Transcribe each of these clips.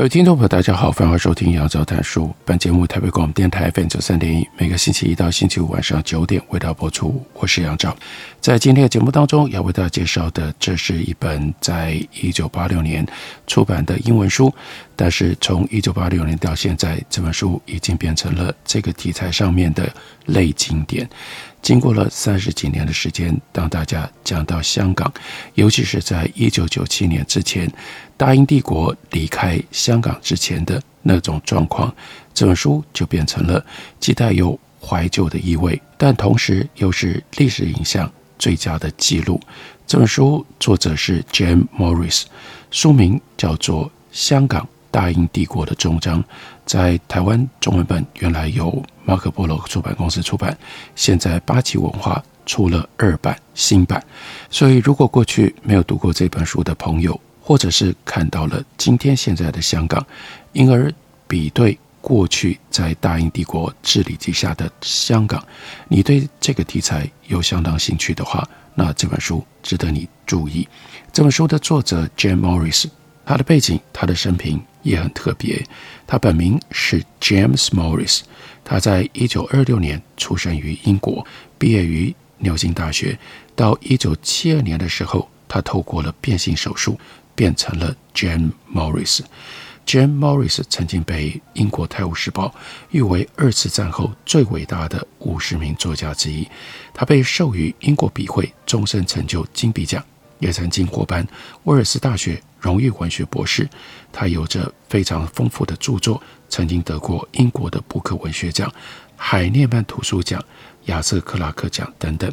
各位听众朋友，大家好，欢迎收听杨照谈书。本节目台北广播电台 FM 九三点一，每个星期一到星期五晚上九点为大家播出。我是杨照，在今天的节目当中要为大家介绍的，这是一本在一九八六年出版的英文书，但是从一九八六年到现在，这本书已经变成了这个题材上面的类经典。经过了三十几年的时间，当大家讲到香港，尤其是在一九九七年之前，大英帝国离开香港之前的那种状况，这本书就变成了既带有怀旧的意味，但同时又是历史影像最佳的记录。这本书作者是 Jim Morris，书名叫做《香港大英帝国的终章》。在台湾中文本原来由马可波罗出版公司出版，现在八旗文化出了二版新版。所以，如果过去没有读过这本书的朋友，或者是看到了今天现在的香港，因而比对过去在大英帝国治理之下的香港，你对这个题材有相当兴趣的话，那这本书值得你注意。这本书的作者 Jim Morris，他的背景，他的生平。也很特别，他本名是 James Morris，他在一九二六年出生于英国，毕业于牛津大学。到一九七二年的时候，他透过了变性手术变成了 Jim Morris。Jim Morris 曾经被英国《泰晤士报》誉为二次战后最伟大的五十名作家之一。他被授予英国笔会终身成就金笔奖。也曾经获颁威尔斯大学荣誉文学博士，他有着非常丰富的著作，曾经得过英国的布克文学奖、海涅曼图书奖、亚瑟克拉克奖等等。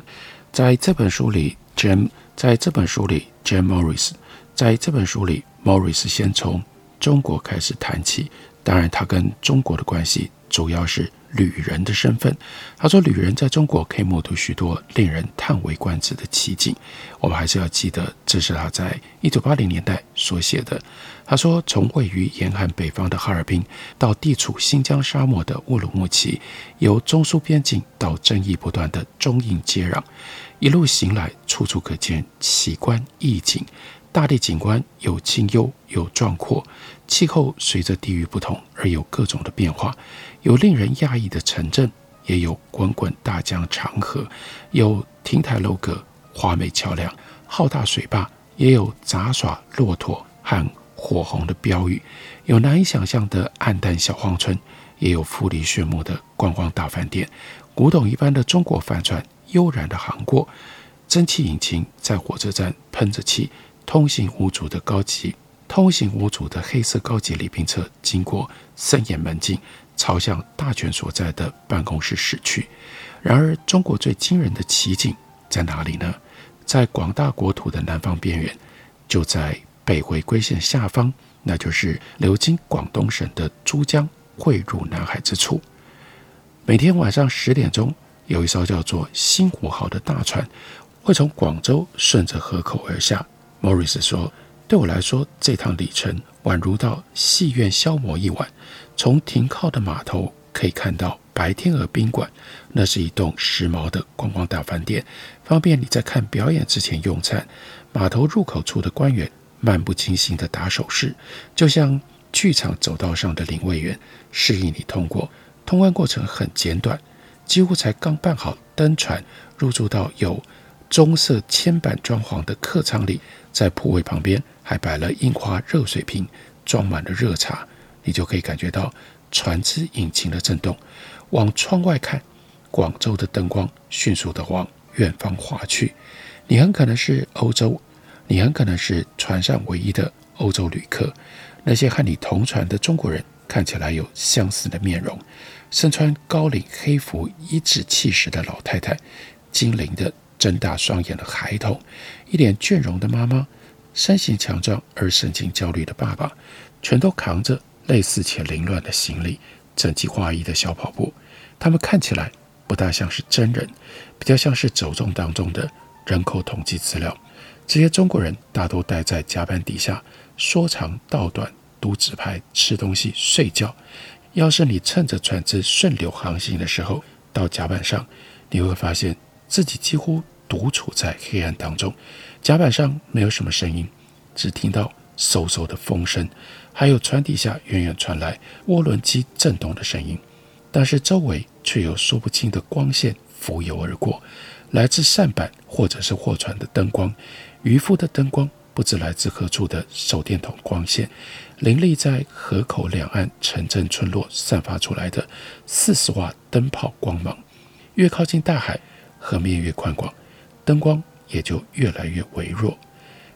在这本书里，Jim 在这本书里，Jim Morris 在这本书里，Morris 先从中国开始谈起，当然他跟中国的关系主要是。旅人的身份，他说：“旅人在中国可以目睹许多令人叹为观止的奇景。我们还是要记得，这是他在一九八零年代所写的。他说，从位于严寒北方的哈尔滨到地处新疆沙漠的乌鲁木齐，由中苏边境到争议不断的中印接壤，一路行来，处处可见奇观异景。大地景观有清幽，有壮阔。”气候随着地域不同而有各种的变化，有令人讶异的城镇，也有滚滚大江长河，有亭台楼阁、华美桥梁、浩大水坝，也有杂耍骆驼和火红的标语，有难以想象的黯淡小荒村，也有富丽炫目的观光大饭店，古董一般的中国帆船悠然地航过，蒸汽引擎在火车站喷着气，通行无阻的高级。通行无阻的黑色高级礼宾车经过森严门禁，朝向大权所在的办公室驶去。然而，中国最惊人的奇景在哪里呢？在广大国土的南方边缘，就在北回归线下方，那就是流经广东省的珠江汇入南海之处。每天晚上十点钟，有一艘叫做“新湖号”的大船会从广州顺着河口而下。莫里斯说。对我来说，这趟旅程宛如到戏院消磨一晚。从停靠的码头可以看到白天鹅宾馆，那是一栋时髦的观光大饭店，方便你在看表演之前用餐。码头入口处的官员漫不经心地打手势，就像剧场走道上的领位员，示意你通过。通关过程很简短，几乎才刚办好登船，入住到有棕色铅板装潢的客舱里，在铺位旁边。还摆了印花热水瓶，装满了热茶，你就可以感觉到船只引擎的震动。往窗外看，广州的灯光迅速地往远方划去。你很可能是欧洲，你很可能是船上唯一的欧洲旅客。那些和你同船的中国人看起来有相似的面容，身穿高领黑服、一指气使的老太太，精灵的睁大双眼的孩童，一脸倦容的妈妈，身形强壮而神情焦虑的爸爸，全都扛着类似且凌乱的行李，整齐划一的小跑步。他们看起来不大像是真人，比较像是走动当中的人口统计资料。这些中国人大多待在甲板底下，说长道短，读纸牌，吃东西，睡觉。要是你趁着船只顺流航行的时候到甲板上，你会发现自己几乎独处在黑暗当中。甲板上没有什么声音，只听到嗖嗖的风声，还有船底下远远传来涡轮机震动的声音。但是周围却有说不清的光线浮游而过，来自舢板或者是货船的灯光，渔夫的灯光，不知来自何处的手电筒光线，林立在河口两岸城镇村落散发出来的四十瓦灯泡光芒，越靠近大海，河面越宽广，灯光也就越来越微弱。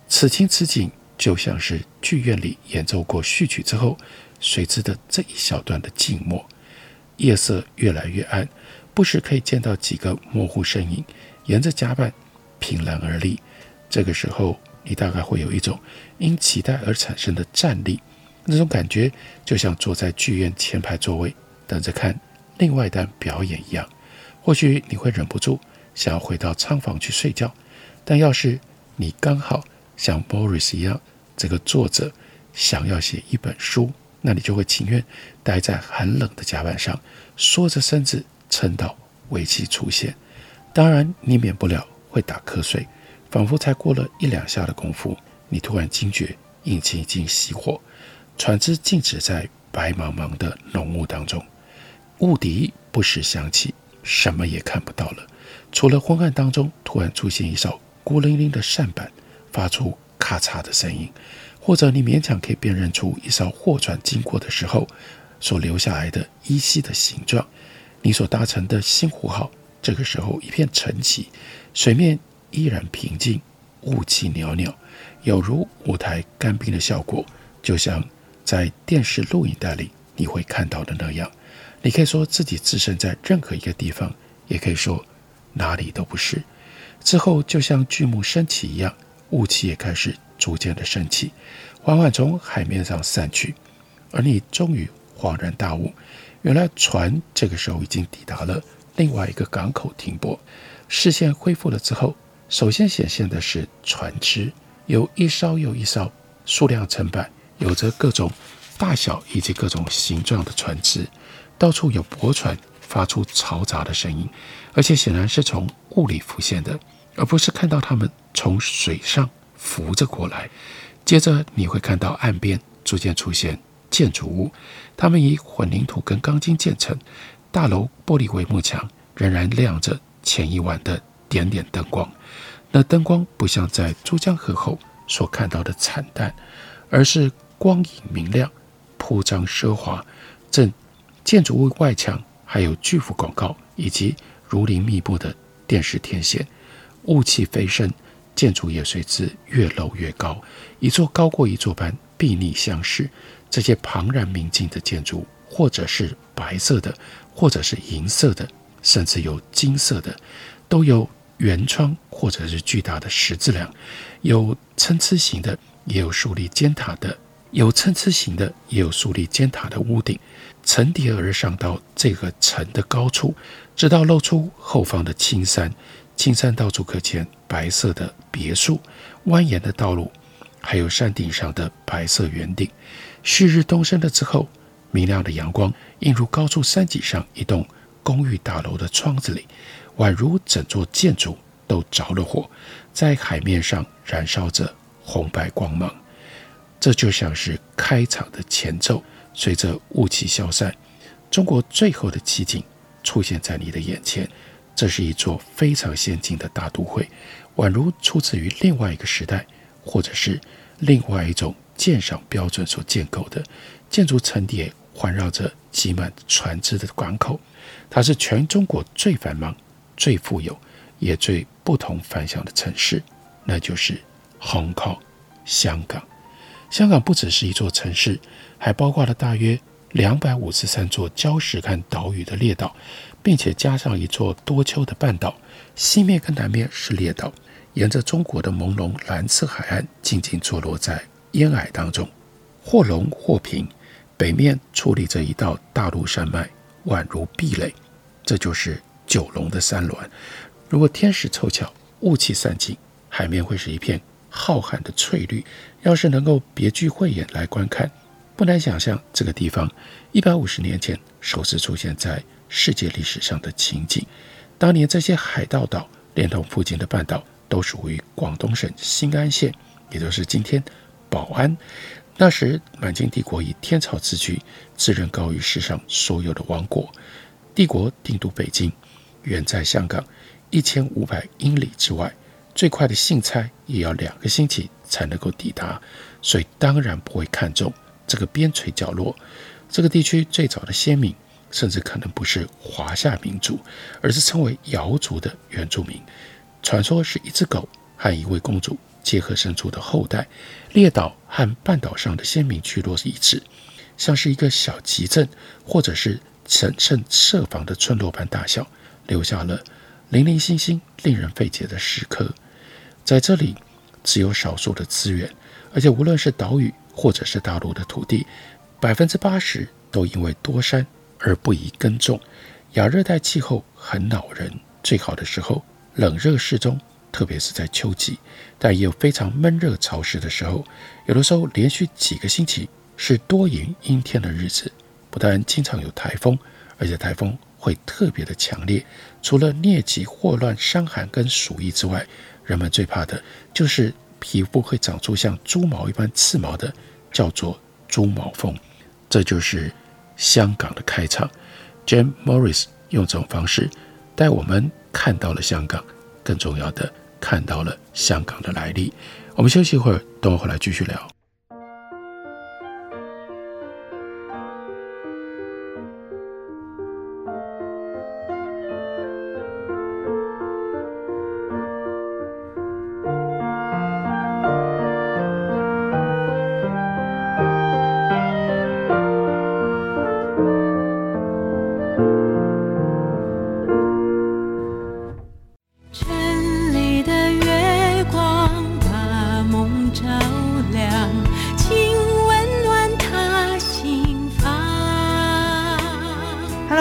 此情此景，就像是剧院里演奏过序曲之后，随之的这一小段的静默。夜色越来越暗，不时可以见到几个模糊身影沿着甲板凭栏而立。这个时候，你大概会有一种因期待而产生的战栗，那种感觉就像坐在剧院前排座位等着看另外一段表演一样。或许你会忍不住想要回到舱房去睡觉，但要是你刚好像 Boris 一样，这个作者想要写一本书。那你就会情愿待在寒冷的甲板上，缩着身子撑到尾气出现。当然，你免不了会打瞌睡，仿佛才过了一两下的功夫，你突然惊觉引擎已经熄火，船只静止在白茫茫的浓雾当中，雾笛不时响起，什么也看不到了，除了昏暗当中突然出现一艘孤零零的舢板，发出咔嚓的声音。或者你勉强可以辨认出一艘货船经过的时候所留下来的依稀的形状。你所搭乘的星湖号，这个时候一片沉寂，水面依然平静，雾气袅袅，有如舞台干冰的效果，就像在电视录影带里你会看到的那样。你可以说自己置身在任何一个地方，也可以说哪里都不是。之后就像剧幕升起一样，雾气也开始。逐渐的升起，缓缓从海面上散去，而你终于恍然大悟，原来船这个时候已经抵达了另外一个港口停泊。视线恢复了之后，首先显现的是船只，有一艘又一艘，数量成百，有着各种大小以及各种形状的船只，到处有驳船发出嘈杂的声音，而且显然是从雾里浮现的，而不是看到他们从水上。浮着过来，接着你会看到岸边逐渐出现建筑物，它们以混凝土跟钢筋建成，大楼玻璃帷幕墙仍然亮着前一晚的点点灯光。那灯光不像在珠江河后所看到的惨淡，而是光影明亮、铺张奢华。正建筑物外墙还有巨幅广告以及如临密布的电视天线，雾气飞升。建筑也随之越楼越高，一座高过一座般壁立相视。这些庞然明镜的建筑，或者是白色的，或者是银色的，甚至有金色的，都有圆窗或者是巨大的十字梁，有参差型的，也有竖立尖塔的；有参差型的，也有竖立尖塔的屋顶，层叠而上到这个城的高处，直到露出后方的青山。青山到处可见白色的别墅、蜿蜒的道路，还有山顶上的白色圆顶。旭日东升了之后，明亮的阳光映入高处山脊上一栋公寓大楼的窗子里，宛如整座建筑都着了火，在海面上燃烧着红白光芒。这就像是开场的前奏，随着雾气消散，中国最后的奇景出现在你的眼前。这是一座非常先进的大都会，宛如出自于另外一个时代，或者是另外一种鉴赏标准所建构的建筑层叠，环绕着挤满船只的港口。它是全中国最繁忙、最富有，也最不同凡响的城市，那就是 Hong Kong，香港。香港不只是一座城市，还包括了大约两百五十三座礁石和岛屿的列岛，并且加上一座多丘的半岛，西面跟南面是列岛，沿着中国的朦胧蓝色海岸静静坐落在烟霭当中，或隆或平。北面矗立着一道大陆山脉，宛如壁垒，这就是九龙的山峦。如果天时凑巧，雾气散尽，海面会是一片浩瀚的翠绿。要是能够别具慧眼来观看，不难想象这个地方一百五十年前首次出现在世界历史上的情景。当年这些海盗岛连同附近的半岛都属于广东省新安县，也就是今天宝安。那时满清帝国以天朝自居，自认高于世上所有的王国。帝国定都北京，远在香港一千五百英里之外。最快的信差也要两个星期才能够抵达，所以当然不会看重这个边陲角落。这个地区最早的先民，甚至可能不是华夏民族，而是称为瑶族的原住民。传说是一只狗和一位公主结合生出的后代。列岛和半岛上的先民聚落是一致，像是一个小集镇，或者是谨慎设防的村落般大小，留下了零零星星、令人费解的石刻。在这里，只有少数的资源，而且无论是岛屿或者是大陆的土地，百分之八十都因为多山而不宜耕种。亚热带气候很恼人，最好的时候冷热适中，特别是在秋季，但也有非常闷热潮湿的时候。有的时候连续几个星期是多云阴天的日子，不但经常有台风，而且台风。会特别的强烈，除了疟疾、霍乱、伤寒跟鼠疫之外，人们最怕的就是皮肤会长出像猪毛一般刺毛的，叫做猪毛凤。这就是香港的开场。Jim Morris 用这种方式带我们看到了香港，更重要的看到了香港的来历。我们休息一会儿，等我回来继续聊。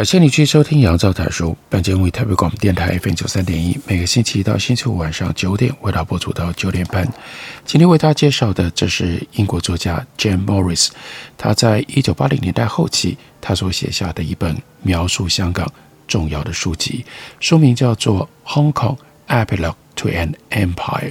感谢你去收听杨照谈书，本节目为台北广播电台 FM 九三点一，每个星期一到星期五晚上九点为大家播出到九点半。今天为大家介绍的，这是英国作家 JAM Morris，他在一九八零年代后期他所写下的一本描述香港重要的书籍，书名叫做《Hong Kong Epilogue to an Empire》，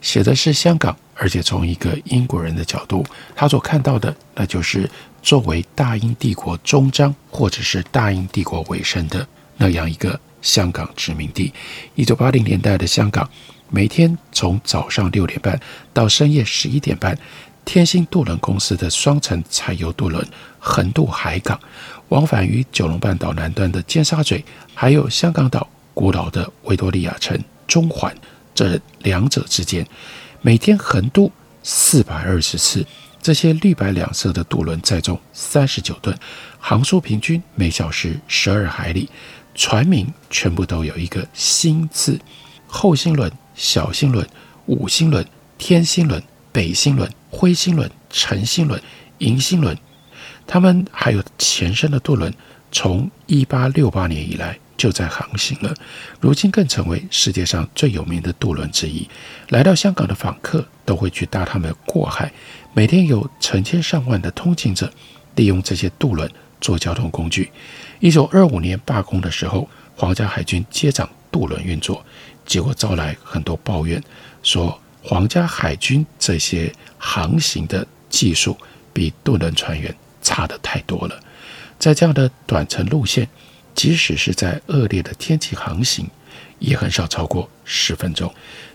写的是香港，而且从一个英国人的角度，他所看到的那就是。作为大英帝国终章，或者是大英帝国尾声的那样一个香港殖民地，一九八零年代的香港，每天从早上六点半到深夜十一点半，天星渡轮公司的双层柴油渡轮横渡海港，往返于九龙半岛南端的尖沙咀，还有香港岛古老的维多利亚城中环，这两者之间，每天横渡四百二十次。这些绿白两色的渡轮载重三十九吨，航速平均每小时十二海里，船名全部都有一个“星”字：后星轮、小星轮、五星轮、天星轮、北星轮、灰星轮、晨星轮、银星轮。他们还有前身的渡轮，从一八六八年以来就在航行了，如今更成为世界上最有名的渡轮之一。来到香港的访客都会去搭他们过海。每天有成千上万的通勤者利用这些渡轮做交通工具。一九二五年罢工的时候，皇家海军接掌渡轮运作，结果招来很多抱怨，说皇家海军这些航行的技术比渡轮船员差得太多了。在这样的短程路线，即使是在恶劣的天气航行，也很少超过十分钟。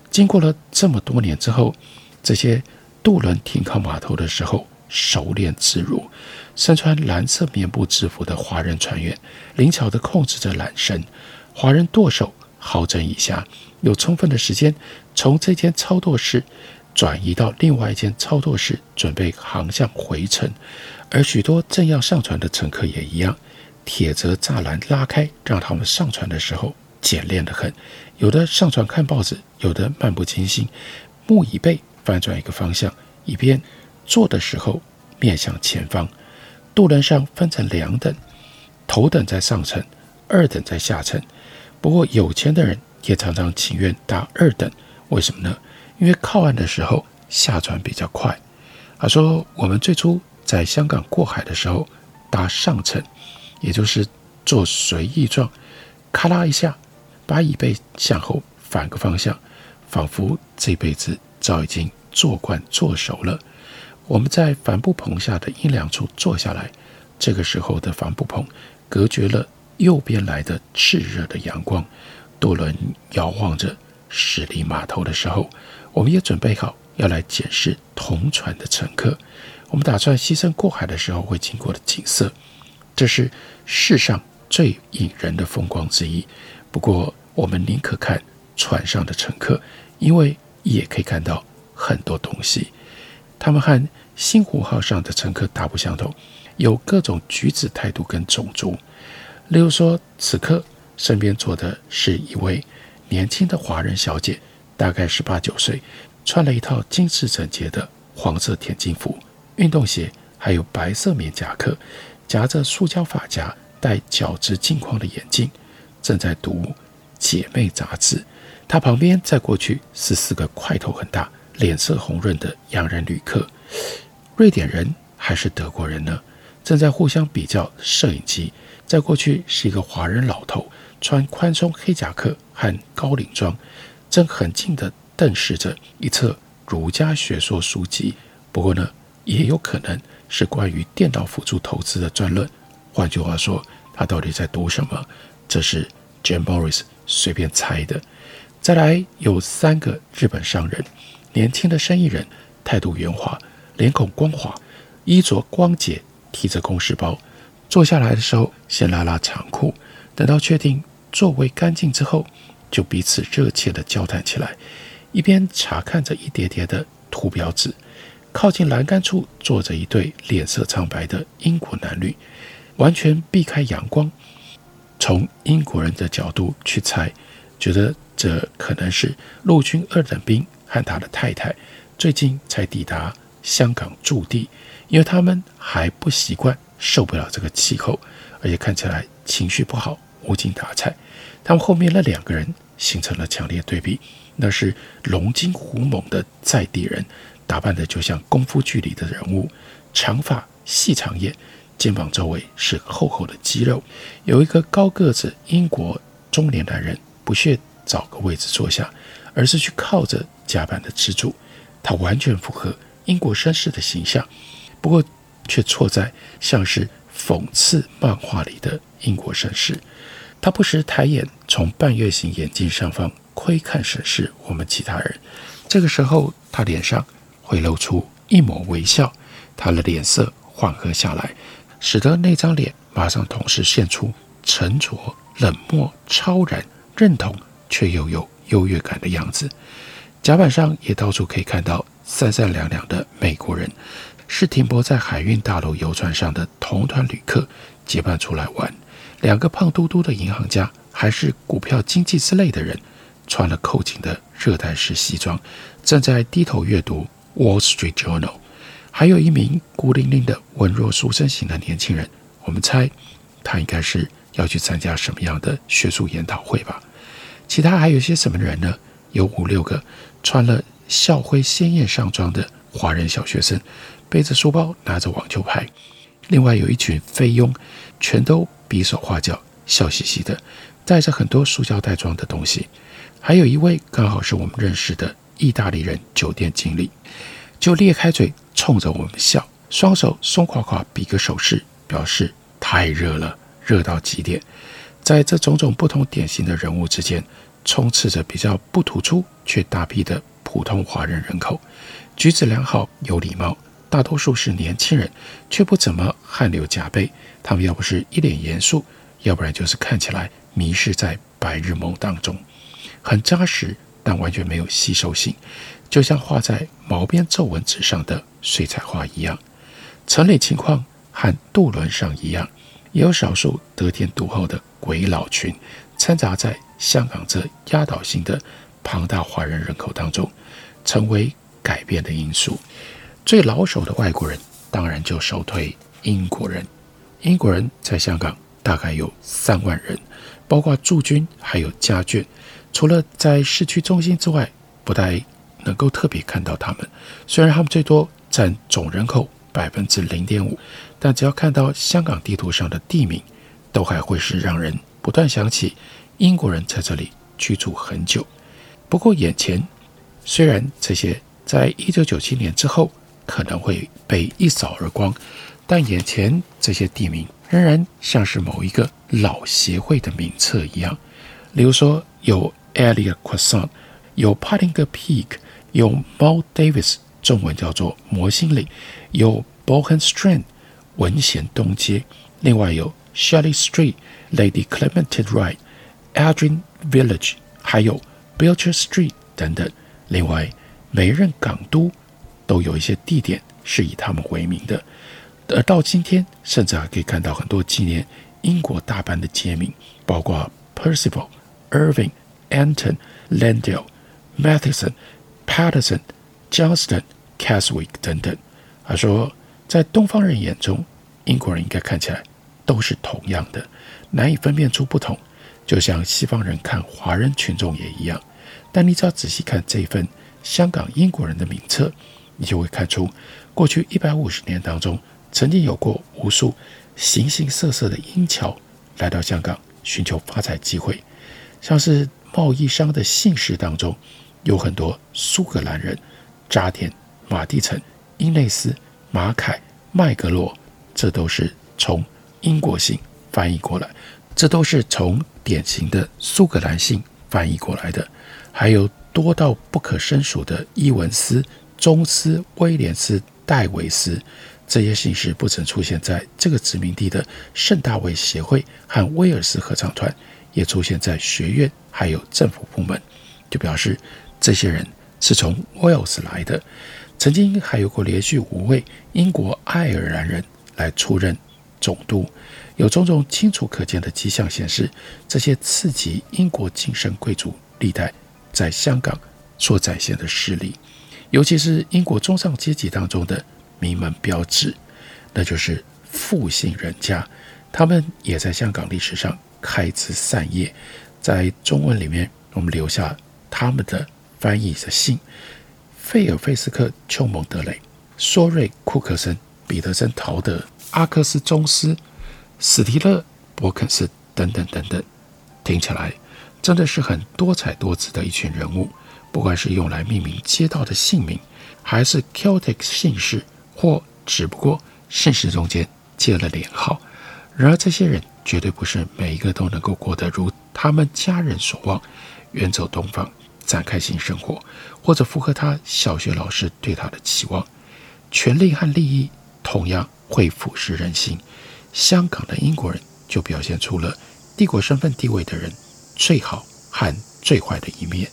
经过了这么多年之后，这些。渡轮停靠码头的时候，熟练自如。身穿蓝色棉布制服的华人船员，灵巧地控制着缆绳。华人舵手好整以暇，有充分的时间从这间操舵室转移到另外一间操舵室，准备航向回程。而许多正要上船的乘客也一样，铁则栅栏拉开，让他们上船的时候简练得很。有的上船看报纸，有的漫不经心，木椅背。翻转一个方向，以便坐的时候面向前方。渡轮上分成两等，头等在上层，二等在下层。不过有钱的人也常常情愿搭二等，为什么呢？因为靠岸的时候下船比较快。他说，我们最初在香港过海的时候搭上层，也就是做随意状，咔啦一下把椅背向后反个方向，仿佛这辈子。早已经坐惯坐熟了。我们在帆布棚下的阴凉处坐下来，这个时候的帆布棚隔绝了右边来的炽热的阳光。渡轮遥望着驶离码头的时候，我们也准备好要来检视同船的乘客。我们打算牺牲过海的时候会经过的景色，这是世上最引人的风光之一。不过，我们宁可看船上的乘客，因为。也可以看到很多东西，他们和星湖号上的乘客大不相同，有各种举止态度跟种族。例如说，此刻身边坐的是一位年轻的华人小姐，大概十八九岁，穿了一套精致整洁的黄色田径服、运动鞋，还有白色棉夹克，夹着塑胶发夹，戴角质镜框的眼镜，正在读《姐妹》杂志。他旁边再过去是四个块头很大、脸色红润的洋人旅客，瑞典人还是德国人呢？正在互相比较摄影机。再过去是一个华人老头，穿宽松黑夹克和高领装，正很近地瞪视着一册儒家学说书籍。不过呢，也有可能是关于电脑辅助投资的专论。换句话说，他到底在读什么？这是 Jim Morris 随便猜的。再来有三个日本商人，年轻的生意人，态度圆滑，脸孔光滑，衣着光洁，提着公事包。坐下来的时候，先拉拉长裤，等到确定座位干净之后，就彼此热切地交谈起来，一边查看着一叠叠的图标纸。靠近栏杆处坐着一对脸色苍白的英国男女，完全避开阳光。从英国人的角度去猜，觉得。这可能是陆军二等兵和他的太太最近才抵达香港驻地，因为他们还不习惯，受不了这个气候，而且看起来情绪不好，无精打采。他们后面那两个人形成了强烈对比，那是龙精虎猛的在地人，打扮得就像功夫剧里的人物，长发细长眼，肩膀周围是厚厚的肌肉。有一个高个子英国中年男人不屑。找个位置坐下，而是去靠着甲板的支柱。他完全符合英国绅士的形象，不过却错在像是讽刺漫画里的英国绅士。他不时抬眼从半月形眼镜上方窥看审视我们其他人。这个时候，他脸上会露出一抹微笑，他的脸色缓和下来，使得那张脸马上同时现出沉着、冷漠、超然、认同。却又有优越感的样子。甲板上也到处可以看到三三两两的美国人，是停泊在海运大楼游船上的同团旅客结伴出来玩。两个胖嘟嘟的银行家，还是股票经纪之类的人，穿了扣紧的热带式西装，正在低头阅读《Wall Street Journal》。还有一名孤零零的文弱书生型的年轻人，我们猜他应该是要去参加什么样的学术研讨会吧。其他还有些什么人呢？有五六个穿了校徽鲜艳上装的华人小学生，背着书包，拿着网球拍。另外有一群菲佣，全都比手画脚，笑嘻嘻的，带着很多塑胶袋装的东西。还有一位刚好是我们认识的意大利人酒店经理，就咧开嘴冲着我们笑，双手松垮垮比个手势，表示太热了，热到极点。在这种种不同典型的人物之间，充斥着比较不突出却大批的普通华人人口，举止良好，有礼貌，大多数是年轻人，却不怎么汗流浃背。他们要不是一脸严肃，要不然就是看起来迷失在白日梦当中，很扎实，但完全没有吸收性，就像画在毛边皱纹纸上的水彩画一样。城里情况和渡轮上一样，也有少数得天独厚的鬼佬群掺杂在。香港这压倒性的庞大华人人口当中，成为改变的因素。最老手的外国人当然就首推英国人。英国人在香港大概有三万人，包括驻军还有家眷。除了在市区中心之外，不太能够特别看到他们。虽然他们最多占总人口百分之零点五，但只要看到香港地图上的地名，都还会是让人不断想起。英国人在这里居住很久，不过眼前虽然这些在一九九七年之后可能会被一扫而光，但眼前这些地名仍然像是某一个老协会的名册一样。例如说有 Elliot Crescent，有 Pottinger Peak，有 Mount Davis，中文叫做摩星岭，有 Bohan Strand，文贤东街，另外有 Shelley Street，Lady Clementine Wright。Adrian Village，还有 Belcher Street 等等。另外，每一任港督都有一些地点是以他们为名的。而到今天，甚至还可以看到很多纪念英国大班的街名，包括 Percival、Irving、Anton、Landale、Matheson、Patterson、Johnston、Caswick 等等。他说，在东方人眼中，英国人应该看起来都是同样的，难以分辨出不同。就像西方人看华人群众也一样，但你只要仔细看这份香港英国人的名册，你就会看出，过去一百五十年当中，曾经有过无数形形色色的英侨来到香港寻求发财机会，像是贸易商的姓氏当中，有很多苏格兰人，扎田、马地臣、英内斯、马凯、麦格罗，这都是从英国姓翻译过来。这都是从典型的苏格兰姓翻译过来的，还有多到不可胜数的伊文斯、钟斯、威廉斯、戴维斯，这些姓氏不曾出现在这个殖民地的圣大卫协会和威尔斯合唱团，也出现在学院还有政府部门，就表示这些人是从威尔斯来的。曾经还有过连续五位英国爱尔兰人来出任总督。有种种清楚可见的迹象显示，这些次级英国晋升贵族历代在香港所展现的势力，尤其是英国中上阶级当中的名门标志，那就是复姓人家。他们也在香港历史上开枝散叶。在中文里面，我们留下他们的翻译的姓：费尔费斯克·丘蒙德雷、索瑞·库克森、彼得森·陶德、阿克斯·宗斯。史提勒、伯肯斯等等等等，听起来真的是很多彩多姿的一群人物。不管是用来命名街道的姓名，还是 Celtic 姓氏，或只不过姓氏中间接了连号。然而，这些人绝对不是每一个都能够过得如他们家人所望，远走东方，展开新生活，或者符合他小学老师对他的期望。权力和利益同样会腐蚀人心。香港的英国人就表现出了帝国身份地位的人最好和最坏的一面，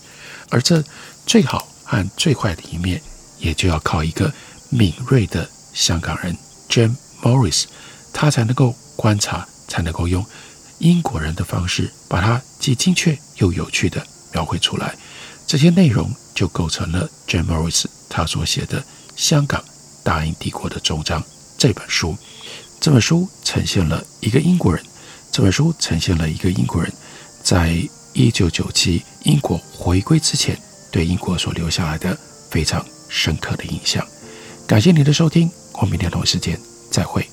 而这最好和最坏的一面，也就要靠一个敏锐的香港人 Jim Morris，他才能够观察，才能够用英国人的方式，把它既精确又有趣地描绘出来。这些内容就构成了 Jim Morris 他所写的《香港大英帝国的终章》这本书。这本书呈现了一个英国人，这本书呈现了一个英国人，在一九九七英国回归之前，对英国所留下来的非常深刻的印象。感谢您的收听，我们明天同一时间再会。